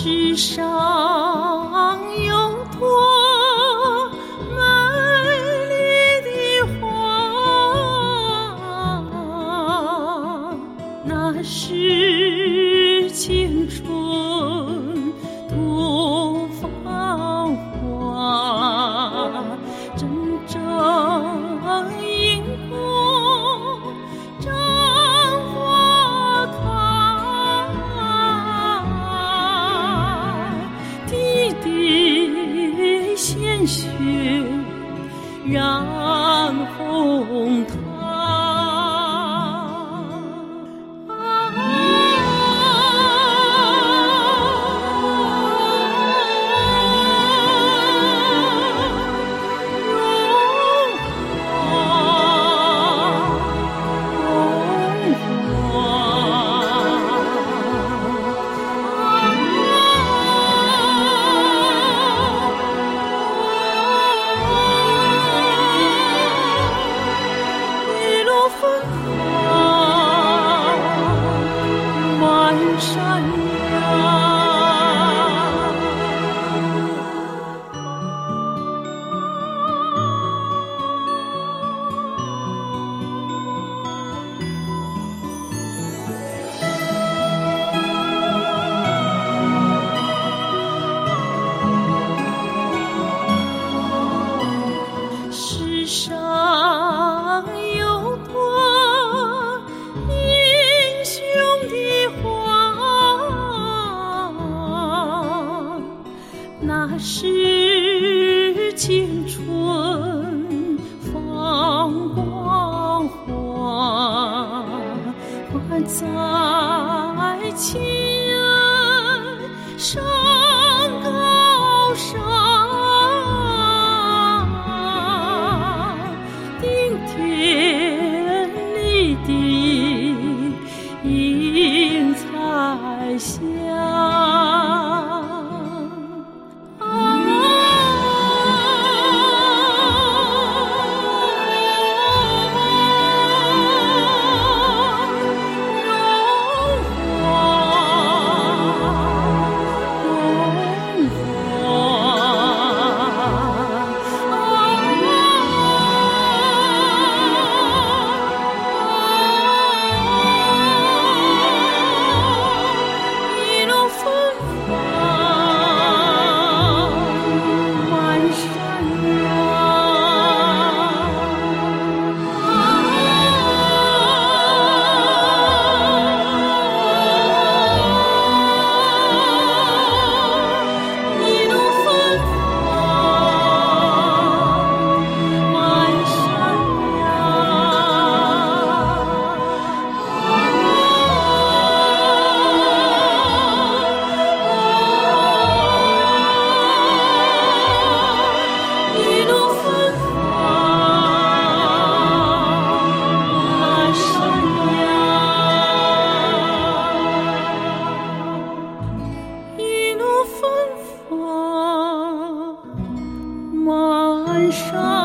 世上有多美丽的花，那是鲜血染红毯。荣一你。